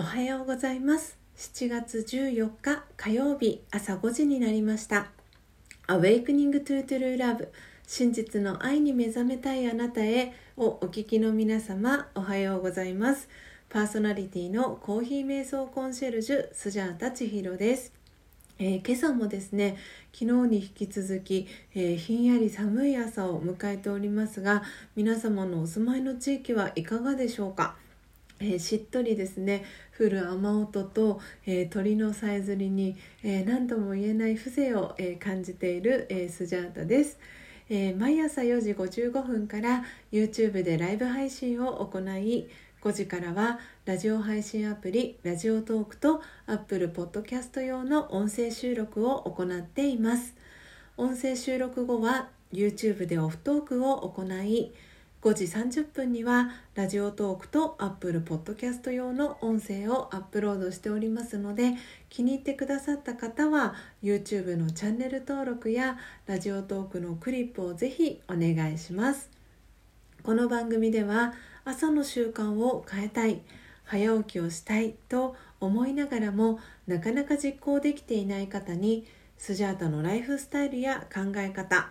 おはようございます。7月14日火曜日朝5時になりました「Awakening to True Love 真実の愛に目覚めたいあなたへ」をお聞きの皆様おはようございます。パーソナリティのコーヒー瞑想コンシェルジュスジャータ千尋です。えー、今朝もですね昨日に引き続き、えー、ひんやり寒い朝を迎えておりますが皆様のお住まいの地域はいかがでしょうか？えー、しっとりですね。降る雨音と、えー、鳥のさえずりに、えー、何とも言えない風情を、え感じている、えスジャータです、え毎朝4時55分から YouTube でライブ配信を行い5時からはラジオ配信アプリラジオトークと Apple Podcast 用の音声収録を行っています。音声収録後は YouTube でオフトークを行い5時30分にはラジオトークと Apple Podcast 用の音声をアップロードしておりますので気に入ってくださった方は YouTube のチャンネル登録やラジオトークのクリップをぜひお願いします。この番組では朝の習慣を変えたい早起きをしたいと思いながらもなかなか実行できていない方にスジャータのライフスタイルや考え方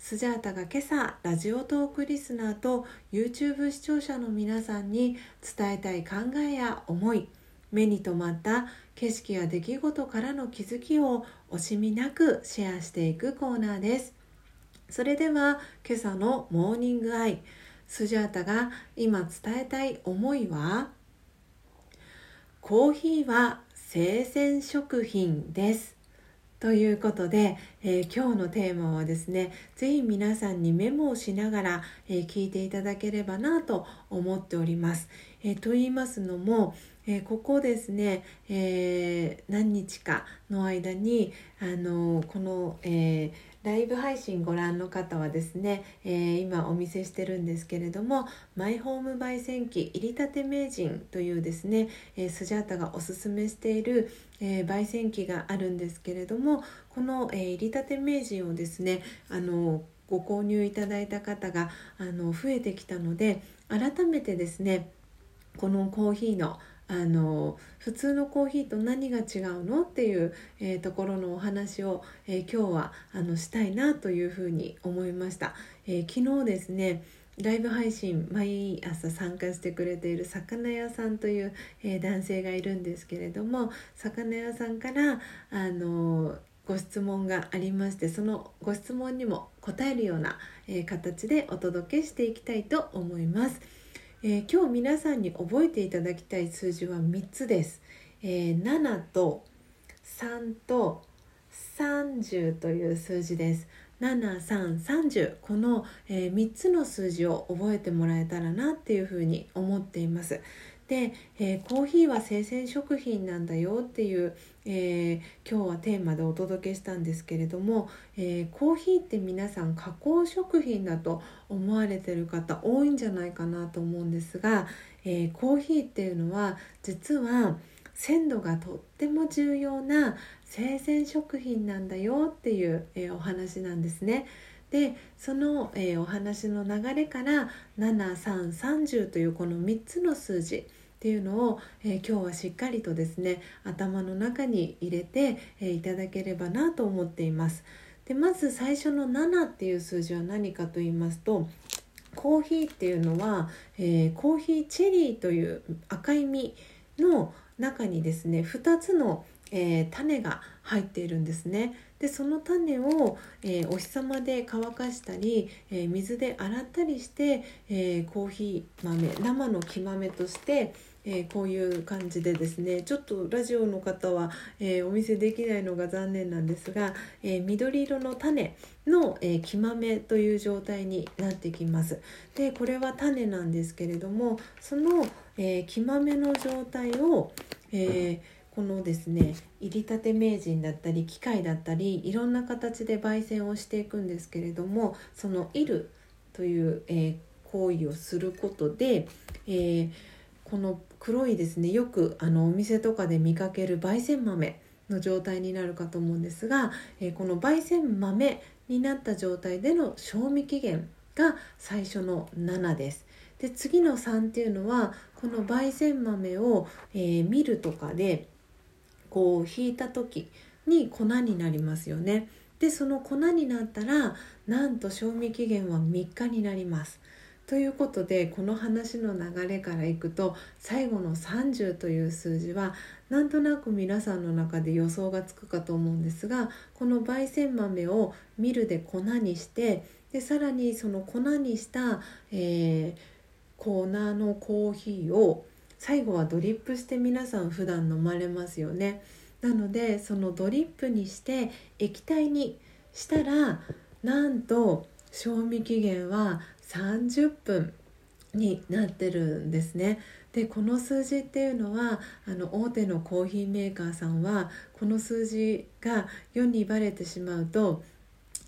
スジャータが今朝ラジオトークリスナーと YouTube 視聴者の皆さんに伝えたい考えや思い目に留まった景色や出来事からの気づきを惜しみなくシェアしていくコーナーです。それでは今朝のモーニングアイスジャータが今伝えたい思いはコーヒーは生鮮食品です。ということで、えー、今日のテーマはですね是非皆さんにメモをしながら、えー、聞いていただければなと思っております。えー、と言いますのも、えここですね、え何日かの間にあのこの、えーライブ配信ご覧の方はですね、えー、今お見せしてるんですけれどもマイホーム焙煎機入りたて名人というですね、えー、スジャータがおすすめしている、えー、焙煎機があるんですけれどもこの、え入りたて名人をですねあのご購入いただいた方があの増えてきたので改めてですねこのコーヒーのあの普通のコーヒーと何が違うのっていう、えー、ところのお話を、えー、今日はあのしたいなというふうに思いました、えー、昨日ですねライブ配信毎朝参加してくれている魚屋さんという、え、男性がいるんですけれども魚屋さんからあのご質問がありましてそのご質問にも答えるような、え、形でお届けしていきたいと思います。えー、今日皆さんに覚えていただきたい数字は3つです。えー、7と3と30という数字です。7330この、えー、3つの数字を覚えてもらえたらなっていうふうに思っています。で、えー、コーヒーは生鮮食品なんだよっていう、えー、今日はテーマでお届けしたんですけれども、えー、コーヒーって皆さん加工食品だと思われてる方多いんじゃないかなと思うんですが、えコーヒーっていうのは実は鮮度がとっても重要な生鮮食品なんだよっていう、えお話なんですね。でその、えー、お話の流れから7330というこの3つの数字っていうのを、えー、今日はしっかりとですね頭の中に入れて、えー、いただければなと思っています。でまず最初の7っていう数字は何かと言いますとコーヒーっていうのは、えー、コーヒーチェリーという赤い実の中にですね2つの、えー、種が入っているんですね。でその種を、えー、お日様で乾かしたり、えー、水で洗ったりして、えコーヒー豆生の木豆としてえー、こういう感じでですねちょっとラジオの方は、えー、お見せできないのが残念なんですが、えー、緑色の種の、え木豆という状態になってきます。でこれは種なんですけれどもその、え木豆の状態を、えこのですね入りたて名人だったり機械だったりいろんな形で焙煎をしていくんですけれどもその「いる」という、え行為をすることで、えーこの黒いですねよくあのお店とかで見かける焙煎豆の状態になるかと思うんですが、えー、この焙煎豆になった状態での賞味期限が最初の7です。で次の3っていうのはこの焙煎豆を、えー、ミルとかでこう引いた時に粉になりますよね。でその粉になったらなんと賞味期限は3日になります。ということでこの話の流れからいくと最後の30という数字はなんとなく皆さんの中で予想がつくかと思うんですがこの焙煎豆をミルで粉にしてでさらにその粉にした、えー、粉のコーヒーを最後はドリップして皆さん普段飲まれますよね。なのでそのドリップにして液体にしたらなんと賞味期限は30分になってるんですね。でこの数字っていうのはあの大手のコーヒーメーカーさんはこの数字が世にバレてしまうと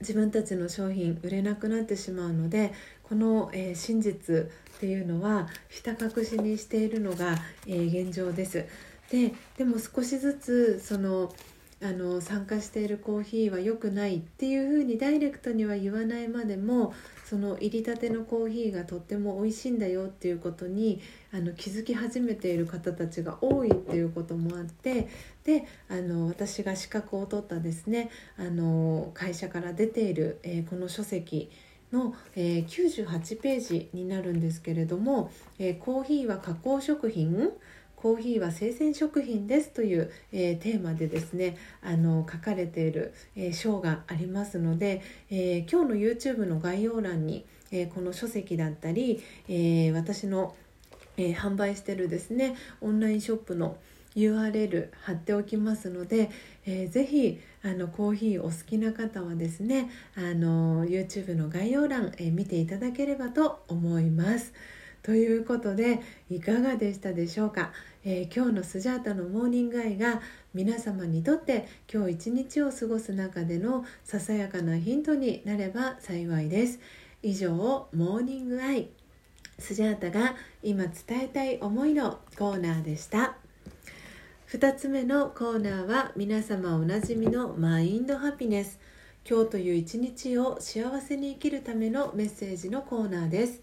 自分たちの商品売れなくなってしまうのでこの、えー、真実っていうのはひた隠しにしているのが、えー、現状です。ででも少しずつそのあの参加しているコーヒーは良くないっていうふうにダイレクトには言わないまでもその入りたてのコーヒーがとっても美味しいんだよっていうことにあの気づき始めている方たちが多いっていうこともあってであの私が資格を取ったですねあの会社から出ている、えー、この書籍の、えー、98ページになるんですけれども、えー、コーヒーは加工食品コーヒーは生鮮食品ですという、えー、テーマでですねあの書かれている、えー、章がありますので、えー、今日の YouTube の概要欄に、えこの書籍だったり、え私の、え販売してるですねオンラインショップの URL 貼っておきますので、えー、ぜひあのコーヒーお好きな方はですねあの YouTube の概要欄、えー、見ていただければと思います。ということでいかがでしたでしょうか、えー、今日のスジャータのモーニングアイが皆様にとって今日一日を過ごす中でのささやかなヒントになれば幸いです。以上モーニングアイ。スジャータが今伝えたい思いのコーナーでした。2つ目のコーナーは皆様おなじみのマインドハピネス。今日という一日を幸せに生きるためのメッセージのコーナーです。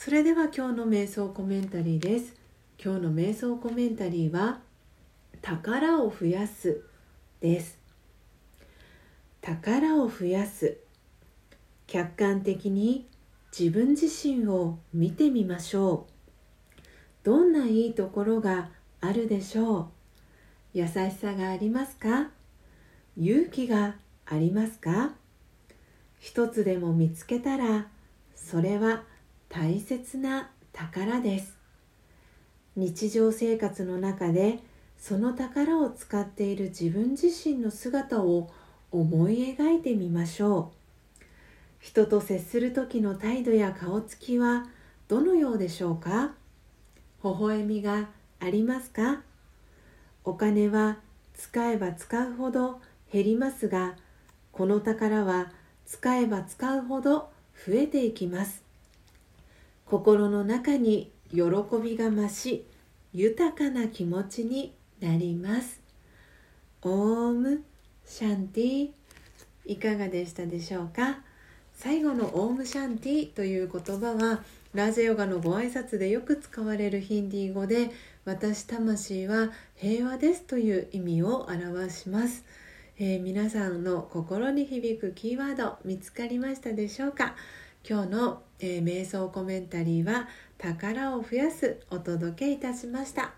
それでは今日の瞑想コメンタリーです。今日の瞑想コメンタリーは宝を増やすです。宝を増やす。客観的に自分自身を見てみましょう。どんないいところがあるでしょう。優しさがありますか？勇気がありますか？一つでも見つけたらそれは大切な宝です。日常生活の中でその宝を使っている自分自身の姿を思い描いてみましょう。人と接する時の態度や顔つきはどのようでしょうか？微笑みがありますか？お金は使えば使うほど減りますがこの宝は使えば使うほど増えていきます。心の中に喜びが増し豊かな気持ちになります。オームシャンティ。いかがでしたでしょうか？最後のオームシャンティという言葉はラジャヨガのご挨拶でよく使われるヒンディー語で私魂は平和ですという意味を表します、えー、皆さんの心に響くキーワード見つかりましたでしょうか？今日の、えー、瞑想コメンタリーは宝を増やすお届けいたしました。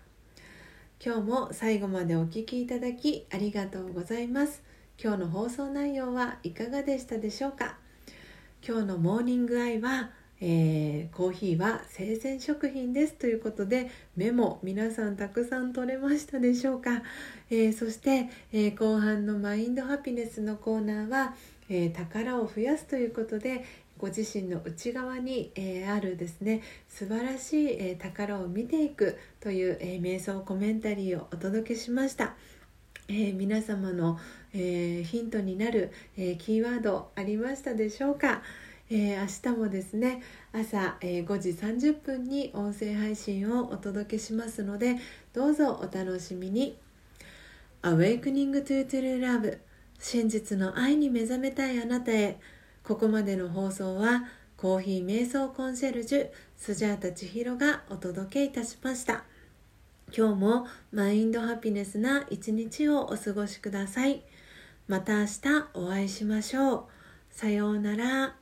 今日も最後までお聴きいただきありがとうございます。今日の放送内容はいかがでしたでしょうか。今日のモーニングアイは、えー、コーヒーは生鮮食品です。ということでメモ皆さんたくさん取れましたでしょうか、えー、そして、えー、後半のマインドハピネスのコーナーは、え宝を増やすということでご自身の内側に、えー、あるですね素晴らしい、えー、宝を見ていくという、えー、瞑想コメンタリーをお届けしました。え、皆様の、え、ヒントになる、え、キーワードありましたでしょうか、え明日もですね朝、え5時30分に音声配信をお届けしますのでどうぞお楽しみに。Awakening to True Love 真実の愛に目覚めたいあなたへ。ここまでの放送はコーヒー瞑想コンシェルジュスジャータ千尋がお届けいたしました。今日もマインドハピネスな一日をお過ごしください。また明日お会いしましょう。さようなら。